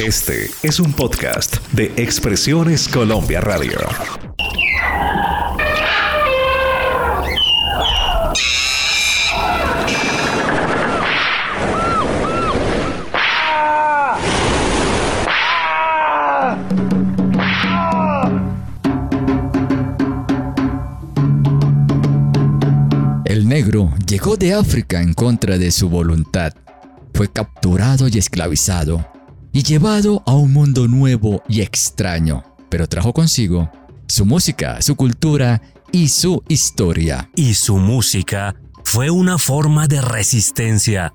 Este es un podcast de Expresiones Colombia Radio. El negro llegó de África en contra de su voluntad. Fue capturado y esclavizado y llevado a un mundo nuevo y extraño, pero trajo consigo su música, su cultura y su historia. Y su música fue una forma de resistencia,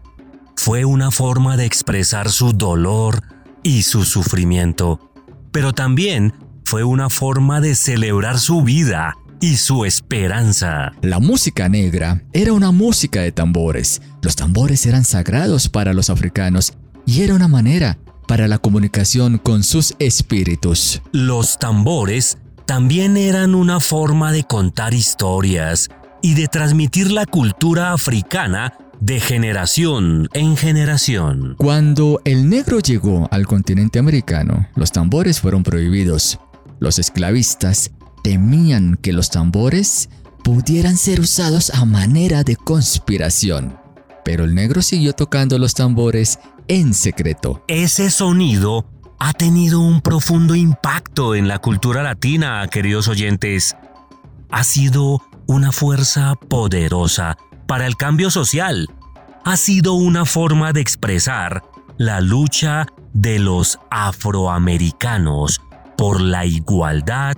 fue una forma de expresar su dolor y su sufrimiento, pero también fue una forma de celebrar su vida y su esperanza. La música negra era una música de tambores. Los tambores eran sagrados para los africanos y era una manera para la comunicación con sus espíritus. Los tambores también eran una forma de contar historias y de transmitir la cultura africana de generación en generación. Cuando el negro llegó al continente americano, los tambores fueron prohibidos. Los esclavistas temían que los tambores pudieran ser usados a manera de conspiración. Pero el negro siguió tocando los tambores en secreto. Ese sonido ha tenido un profundo impacto en la cultura latina, queridos oyentes. Ha sido una fuerza poderosa para el cambio social. Ha sido una forma de expresar la lucha de los afroamericanos por la igualdad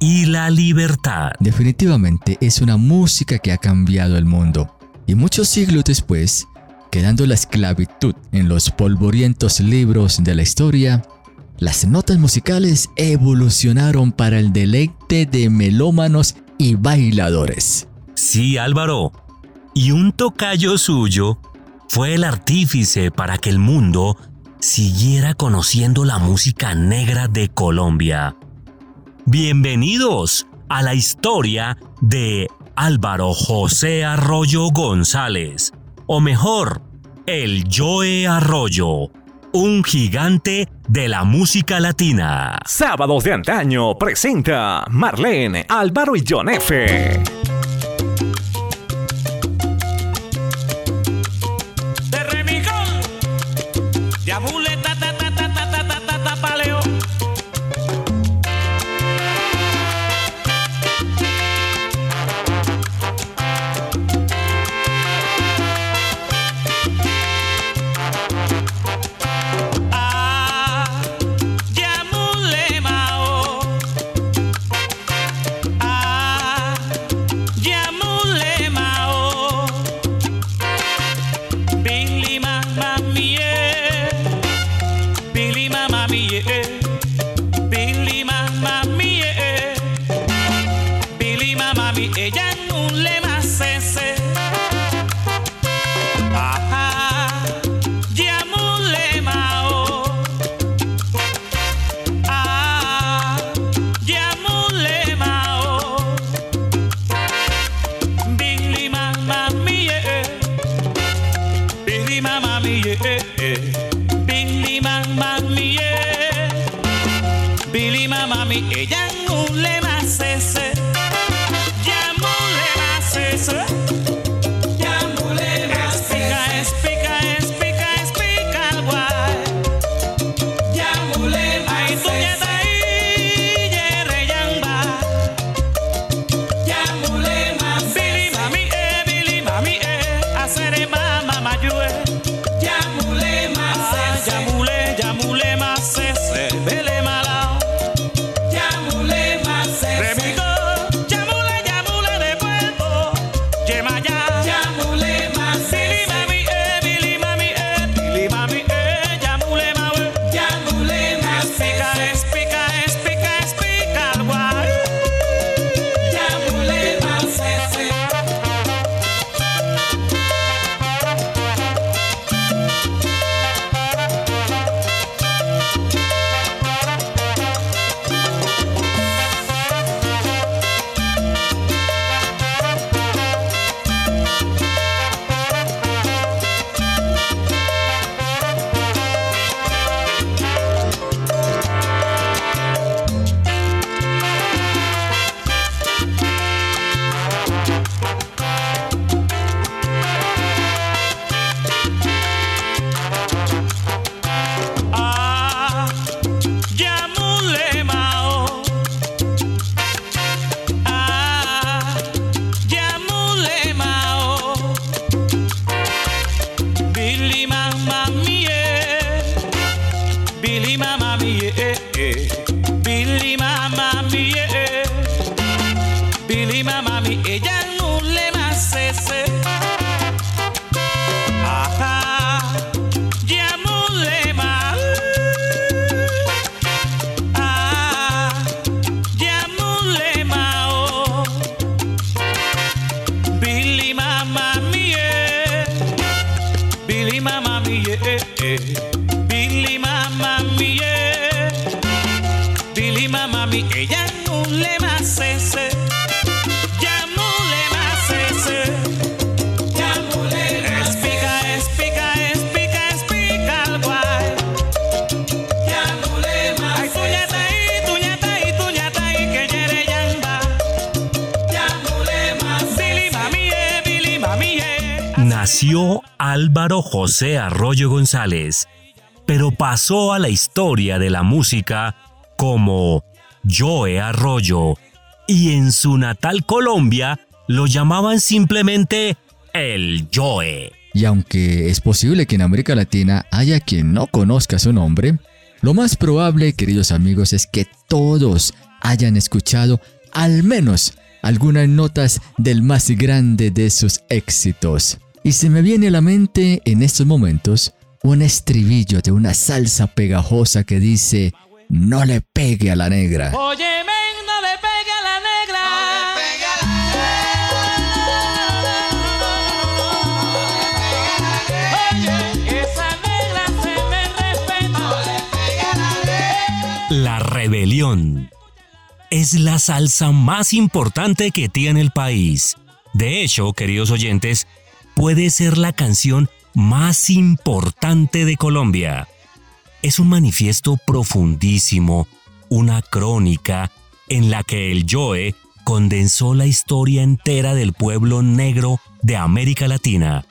y la libertad. Definitivamente es una música que ha cambiado el mundo. Y muchos siglos después, quedando la esclavitud en los polvorientos libros de la historia, las notas musicales evolucionaron para el deleite de melómanos y bailadores. Sí, Álvaro. Y un tocayo suyo fue el artífice para que el mundo siguiera conociendo la música negra de Colombia. Bienvenidos a la historia de Álvaro José Arroyo González, o mejor, el Joe Arroyo, un gigante de la música latina. Sábados de antaño presenta Marlene, Álvaro y John F. encima, mami, yeah, eh, yeah. Álvaro José Arroyo González, pero pasó a la historia de la música como Joe Arroyo, y en su natal Colombia lo llamaban simplemente el Joe. Y aunque es posible que en América Latina haya quien no conozca su nombre, lo más probable, queridos amigos, es que todos hayan escuchado al menos algunas notas del más grande de sus éxitos. Y se me viene a la mente en estos momentos un estribillo de una salsa pegajosa que dice, no le pegue a la negra. Oye, men, no le pegue a la negra. Oye, esa negra se me respeta. La rebelión es la salsa más importante que tiene el país. De hecho, queridos oyentes, puede ser la canción más importante de Colombia. Es un manifiesto profundísimo, una crónica en la que el Joe condensó la historia entera del pueblo negro de América Latina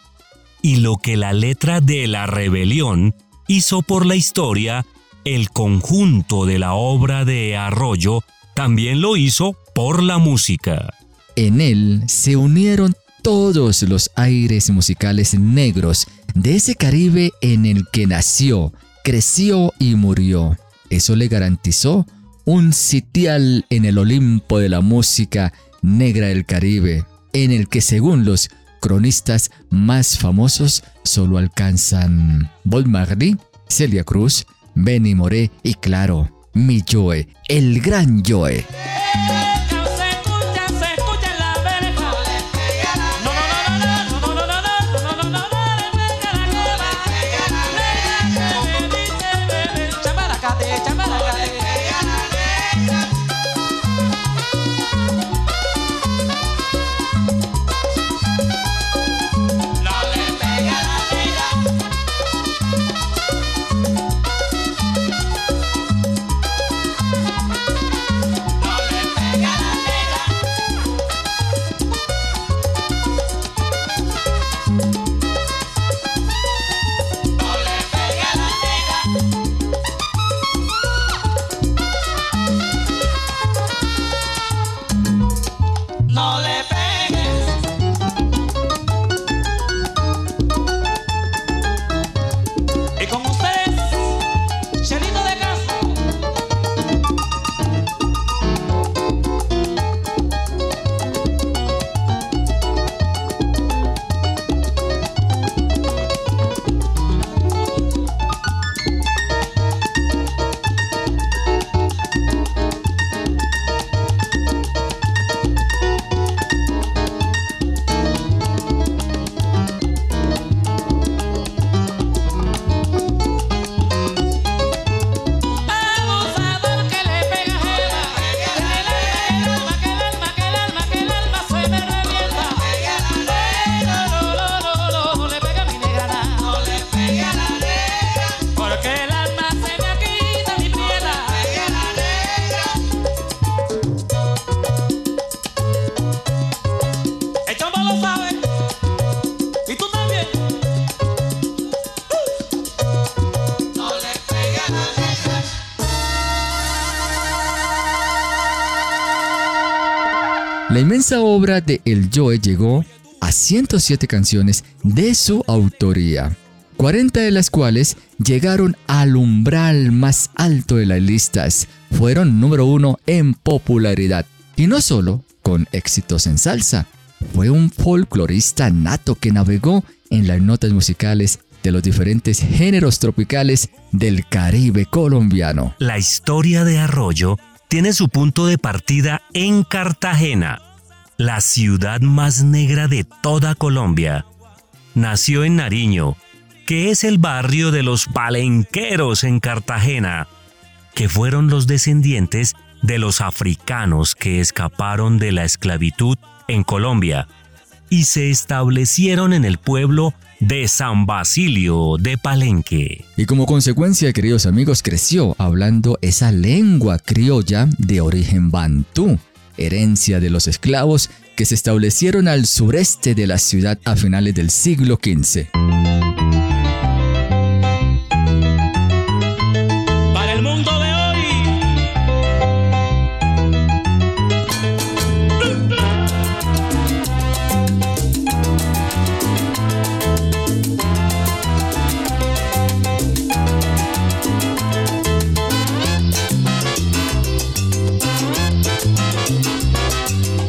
y lo que la letra de la rebelión hizo por la historia, el conjunto de la obra de Arroyo también lo hizo por la música. En él se unieron todos los aires musicales negros de ese Caribe en el que nació, creció y murió. Eso le garantizó un sitial en el Olimpo de la música negra del Caribe, en el que según los cronistas más famosos solo alcanzan Bob Marley, Celia Cruz, Benny Moré y claro, mi Joe, el gran Joe. Inmensa obra de El Joe llegó a 107 canciones de su autoría. 40 de las cuales llegaron al umbral más alto de las listas. Fueron número uno en popularidad. Y no solo con éxitos en salsa, fue un folclorista nato que navegó en las notas musicales de los diferentes géneros tropicales del Caribe colombiano. La historia de Arroyo tiene su punto de partida en Cartagena, la ciudad más negra de toda Colombia. Nació en Nariño, que es el barrio de los palenqueros en Cartagena, que fueron los descendientes de los africanos que escaparon de la esclavitud en Colombia y se establecieron en el pueblo de San Basilio de Palenque. Y como consecuencia, queridos amigos, creció hablando esa lengua criolla de origen bantú, herencia de los esclavos que se establecieron al sureste de la ciudad a finales del siglo XV. you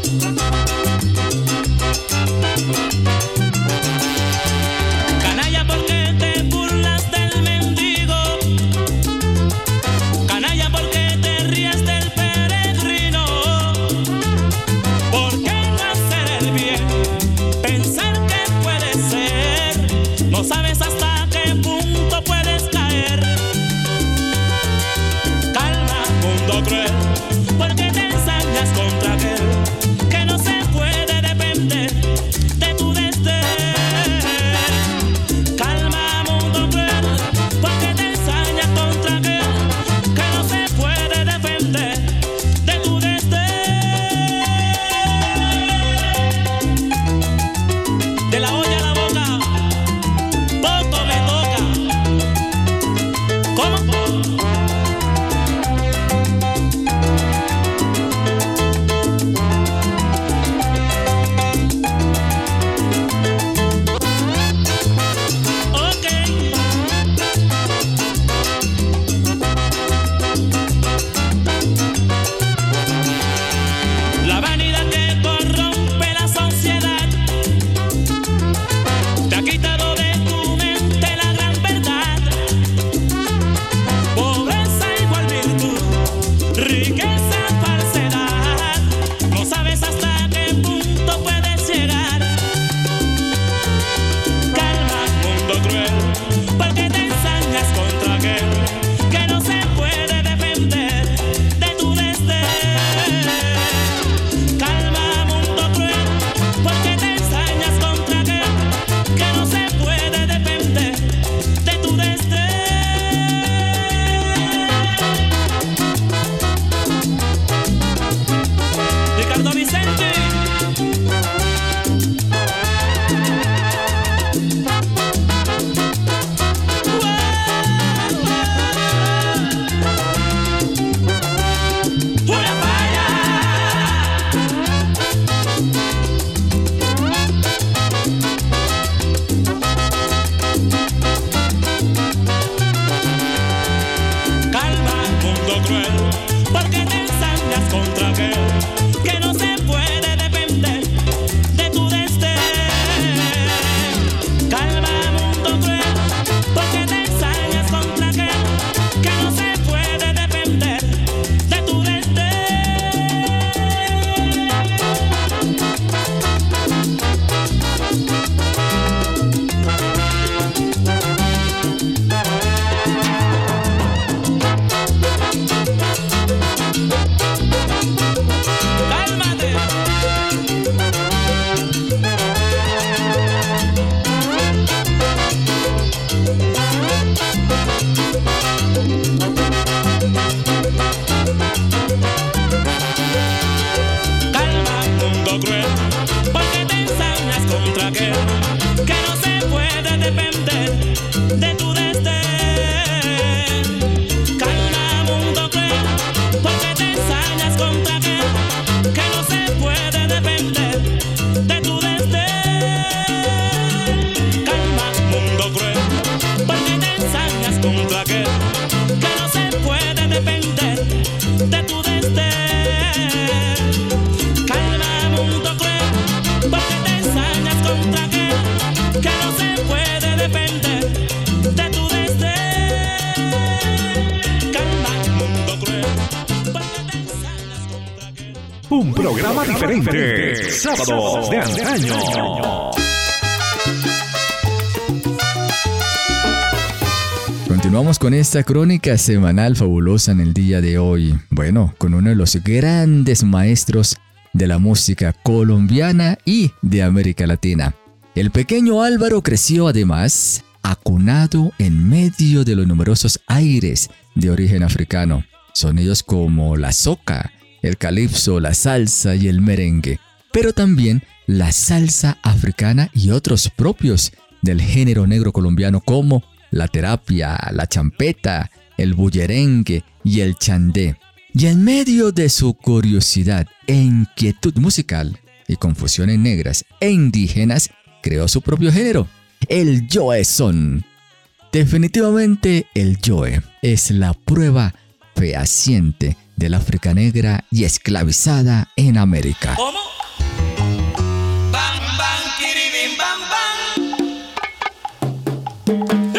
Esta crónica semanal fabulosa en el día de hoy. Bueno, con uno de los grandes maestros de la música colombiana y de América Latina. El pequeño Álvaro creció además acunado en medio de los numerosos aires de origen africano, sonidos como la soca, el calipso, la salsa y el merengue, pero también la salsa africana y otros propios del género negro colombiano como la terapia, la champeta, el bullerengue y el chandé. Y en medio de su curiosidad e inquietud musical y confusiones negras e indígenas, creó su propio género, el Joe Son. Definitivamente el Joe es la prueba fehaciente del África negra y esclavizada en América. ocho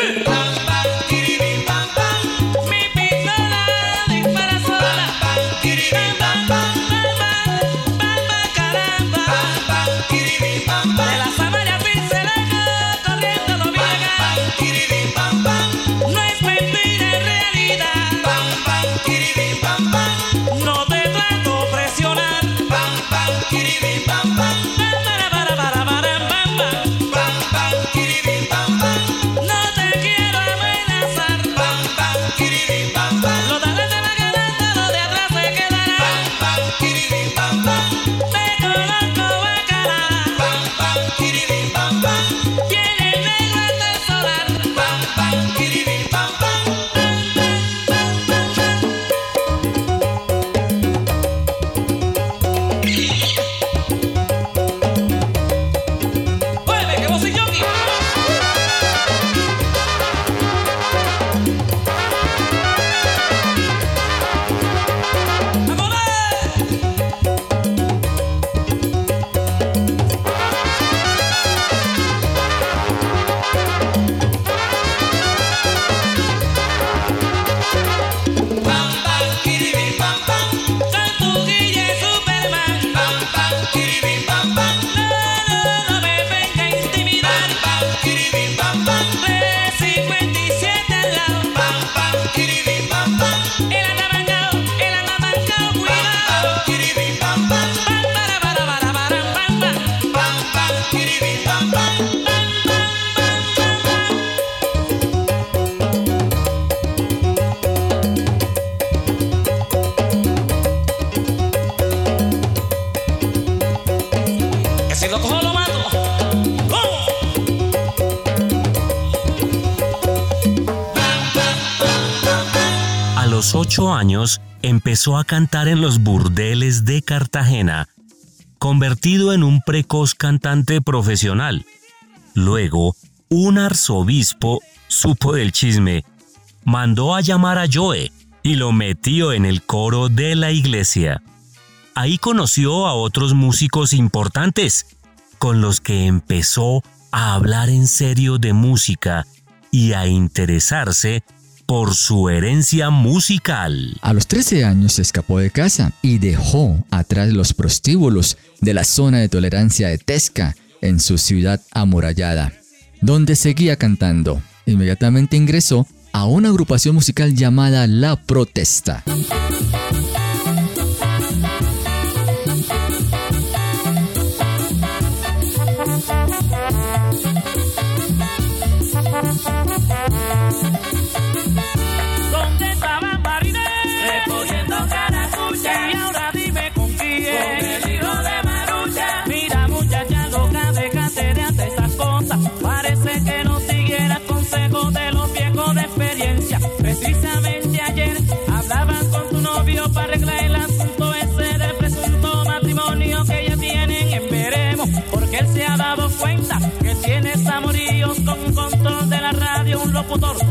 empezó a cantar en los burdeles de Cartagena, convertido en un precoz cantante profesional. Luego, un arzobispo supo del chisme, mandó a llamar a Joe y lo metió en el coro de la iglesia. Ahí conoció a otros músicos importantes, con los que empezó a hablar en serio de música y a interesarse por su herencia musical. A los 13 años se escapó de casa y dejó atrás los prostíbulos de la zona de tolerancia de Tesca en su ciudad amurallada, donde seguía cantando. Inmediatamente ingresó a una agrupación musical llamada La Protesta.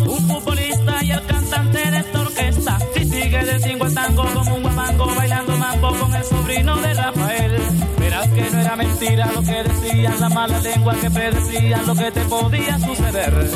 Un futbolista y el cantante de esta orquesta. Si sigue de cinco al tango como un guamango bailando mambo con el sobrino de Rafael. Verás que no era mentira lo que decían, la mala lengua que predecían lo que te podía suceder.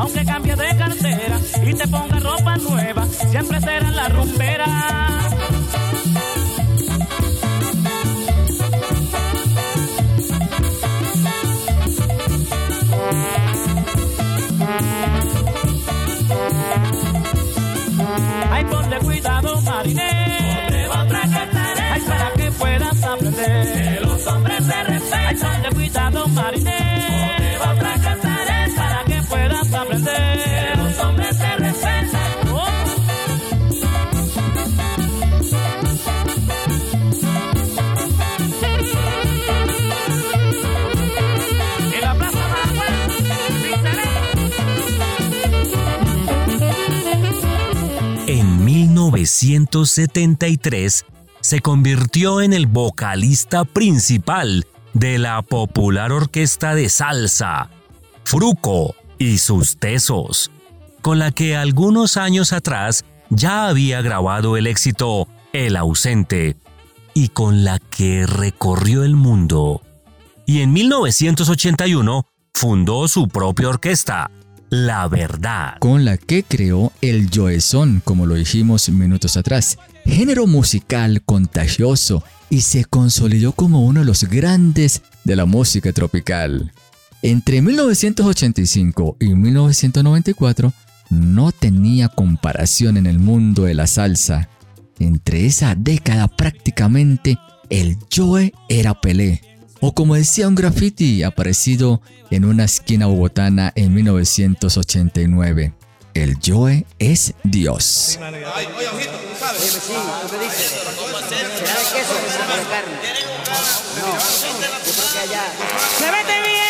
Aunque cambie de cartera y te ponga ropa nueva, siempre será la rumbera. 1973 se convirtió en el vocalista principal de la popular orquesta de salsa, Fruco y sus Tesos, con la que algunos años atrás ya había grabado el éxito El ausente y con la que recorrió el mundo. Y en 1981 fundó su propia orquesta, La Verdad. con la que creó el Joezón, como lo dijimos minutos atrás, género musical contagioso y se consolidó como uno de los grandes de la música tropical. Entre 1985 y 1994 no tenía comparación en el mundo de la salsa. Entre esa década prácticamente el Joe era Pelé, o como decía un graffiti aparecido en una esquina bogotana en 1989, el Joe es Dios. Muévete bien,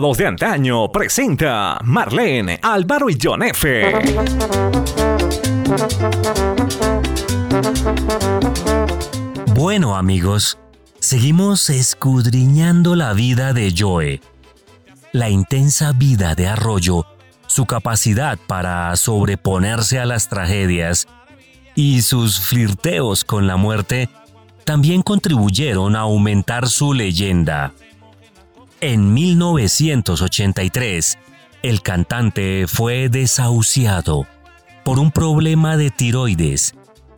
De antaño presenta Marlene, Álvaro y John F. Bueno amigos, seguimos escudriñando la vida de Joe. La intensa vida de Arroyo, su capacidad para sobreponerse a las tragedias y sus flirteos con la muerte también contribuyeron a aumentar su leyenda. En 1983, el cantante fue desahuciado por un problema de tiroides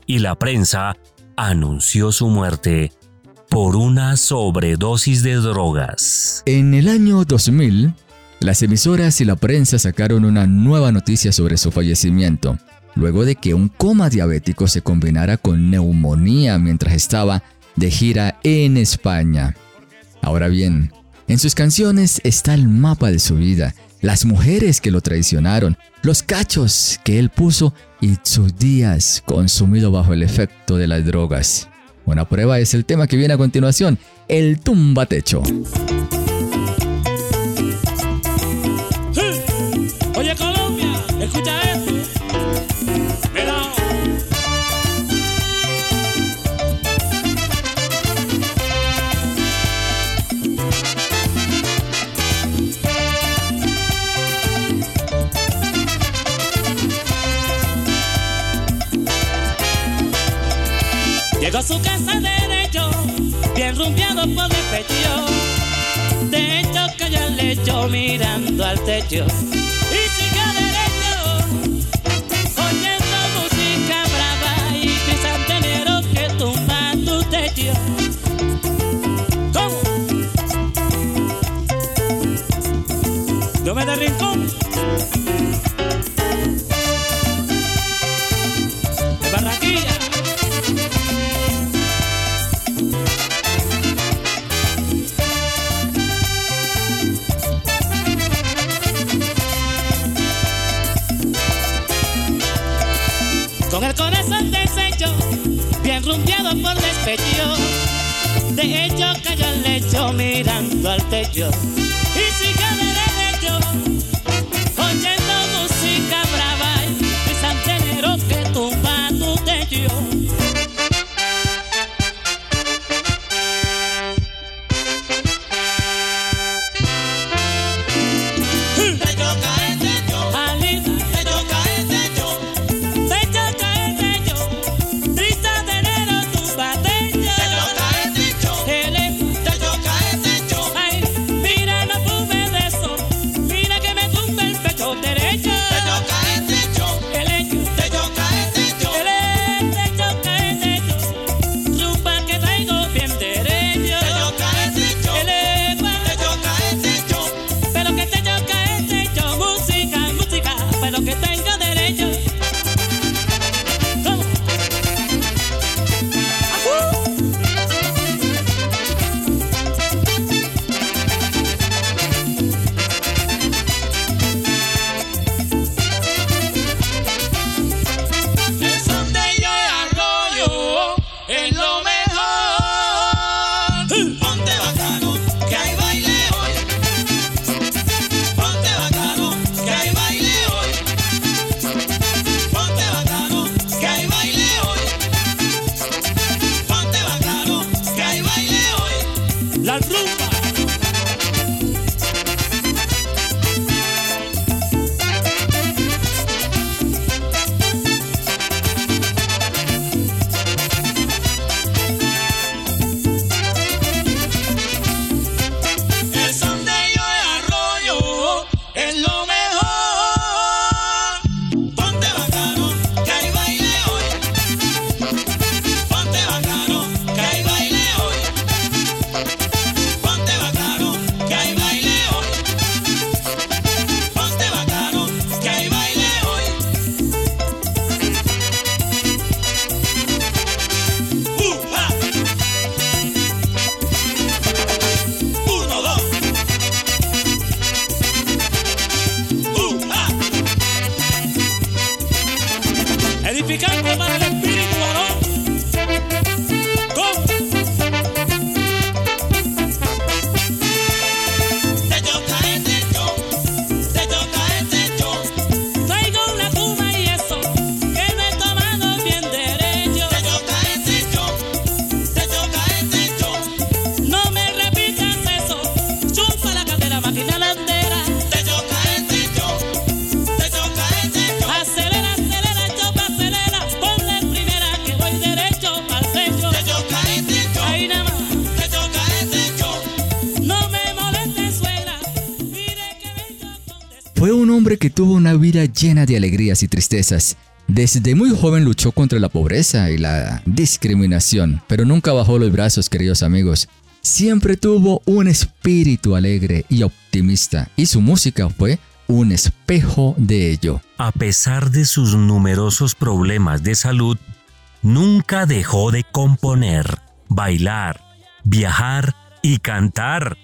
y la prensa anunció su muerte por una sobredosis de drogas. En el año 2000, las emisoras y la prensa sacaron una nueva noticia sobre su fallecimiento, luego de que un coma diabético se combinara con neumonía mientras estaba de gira en España. Ahora bien, en sus canciones está el mapa de su vida, las mujeres que lo traicionaron, los cachos que él puso y sus días consumido bajo el efecto de las drogas. Una prueba es el tema que viene a continuación, el tumba techo. Su casa derecho, bien rumbeado por despecho. De hecho cayó al lecho mirando al techo. Mirando tuvo una vida llena de alegrías y tristezas. Desde muy joven luchó contra la pobreza y la discriminación, pero nunca bajó los brazos, queridos amigos. Siempre tuvo un espíritu alegre y optimista, y su música fue un espejo de ello. A pesar de sus numerosos problemas de salud, nunca dejó de componer, bailar, viajar y cantar,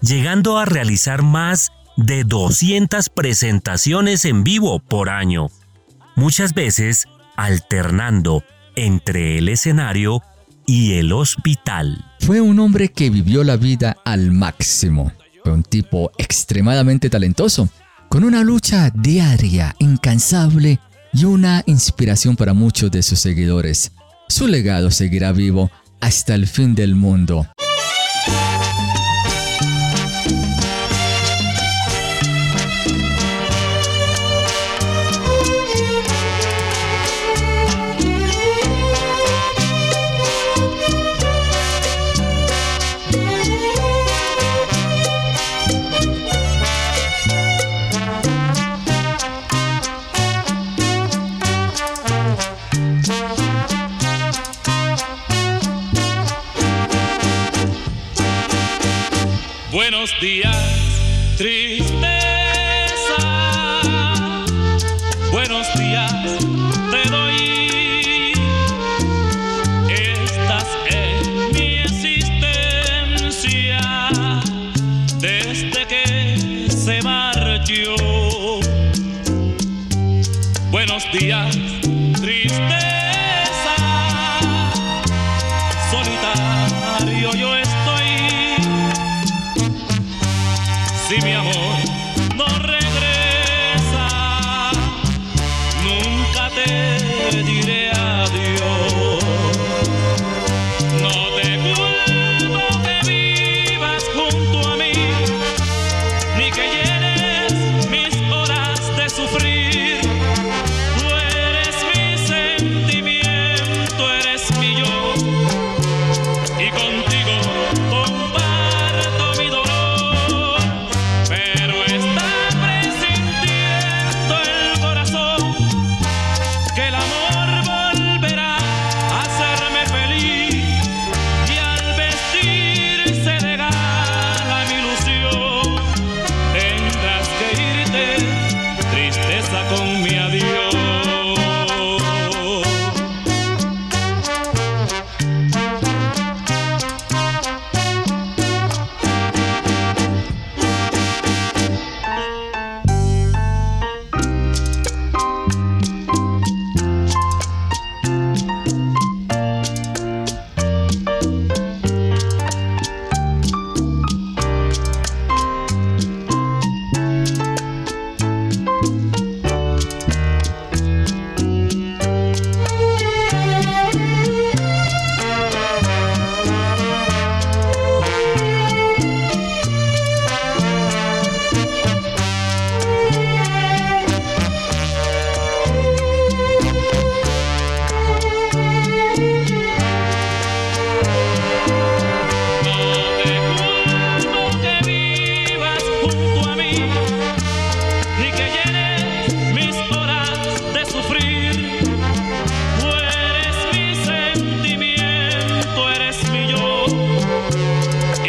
llegando a realizar más de 200 presentaciones en vivo por año muchas veces alternando entre el escenario y el hospital. Fue un hombre que vivió la vida al máximo. Fue un tipo extremadamente talentoso, con una lucha diaria, incansable y una inspiración para muchos de sus seguidores. Su legado seguirá vivo hasta el fin del mundo.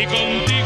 Contigo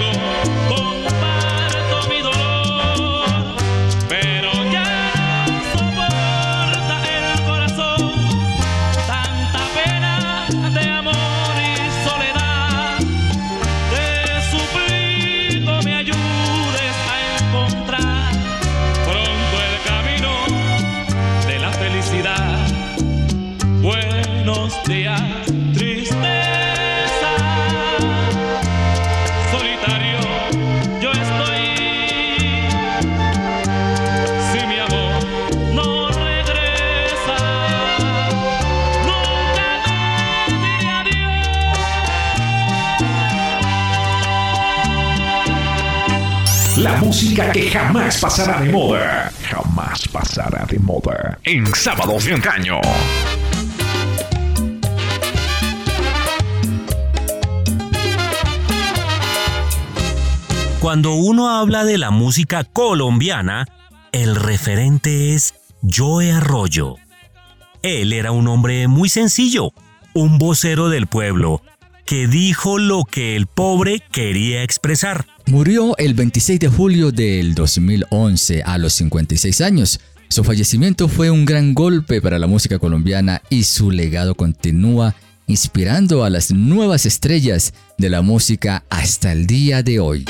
que jamás pasará de moda. Jamás pasará de moda. En Sábados de Antaño. Cuando uno habla de la música colombiana, el referente es Joe Arroyo. Él era un hombre muy sencillo, un vocero del pueblo, que dijo lo que el pobre quería expresar. Murió el 26 de julio del 2011 a los 56 años. Su fallecimiento fue un gran golpe para la música colombiana y su legado continúa inspirando a las nuevas estrellas de la música hasta el día de hoy.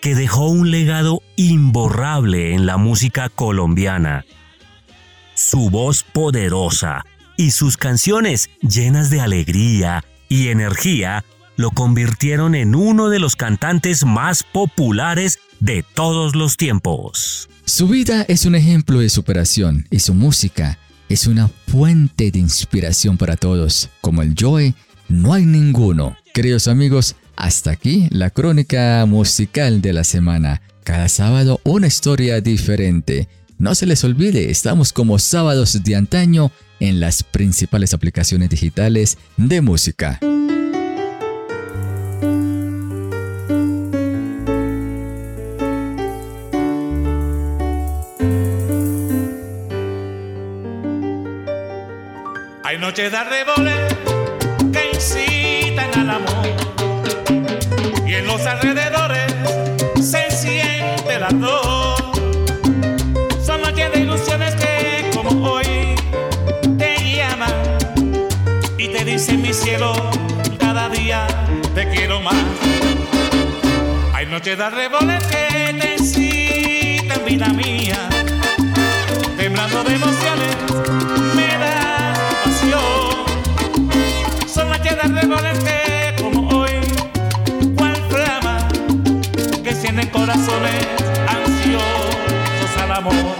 que dejó un legado imborrable en la música colombiana. Su voz poderosa y sus canciones llenas de alegría y energía lo convirtieron en uno de los cantantes más populares de todos los tiempos. Su vida es un ejemplo de superación y su música es una fuente de inspiración para todos. Como el Joe, no hay ninguno. Queridos amigos, hasta aquí la crónica musical de la semana. Cada sábado una historia diferente. No se les olvide, estamos como sábados de antaño en las principales aplicaciones digitales de música. Hay noches de arreboles. alrededores se siente la tos. Son noches de ilusiones que, como hoy, te llaman y te dicen mi cielo, cada día te quiero más. Hay noches de arreboles que te incitan, vida mía, temblando de emociones corazones ansiosos al amor.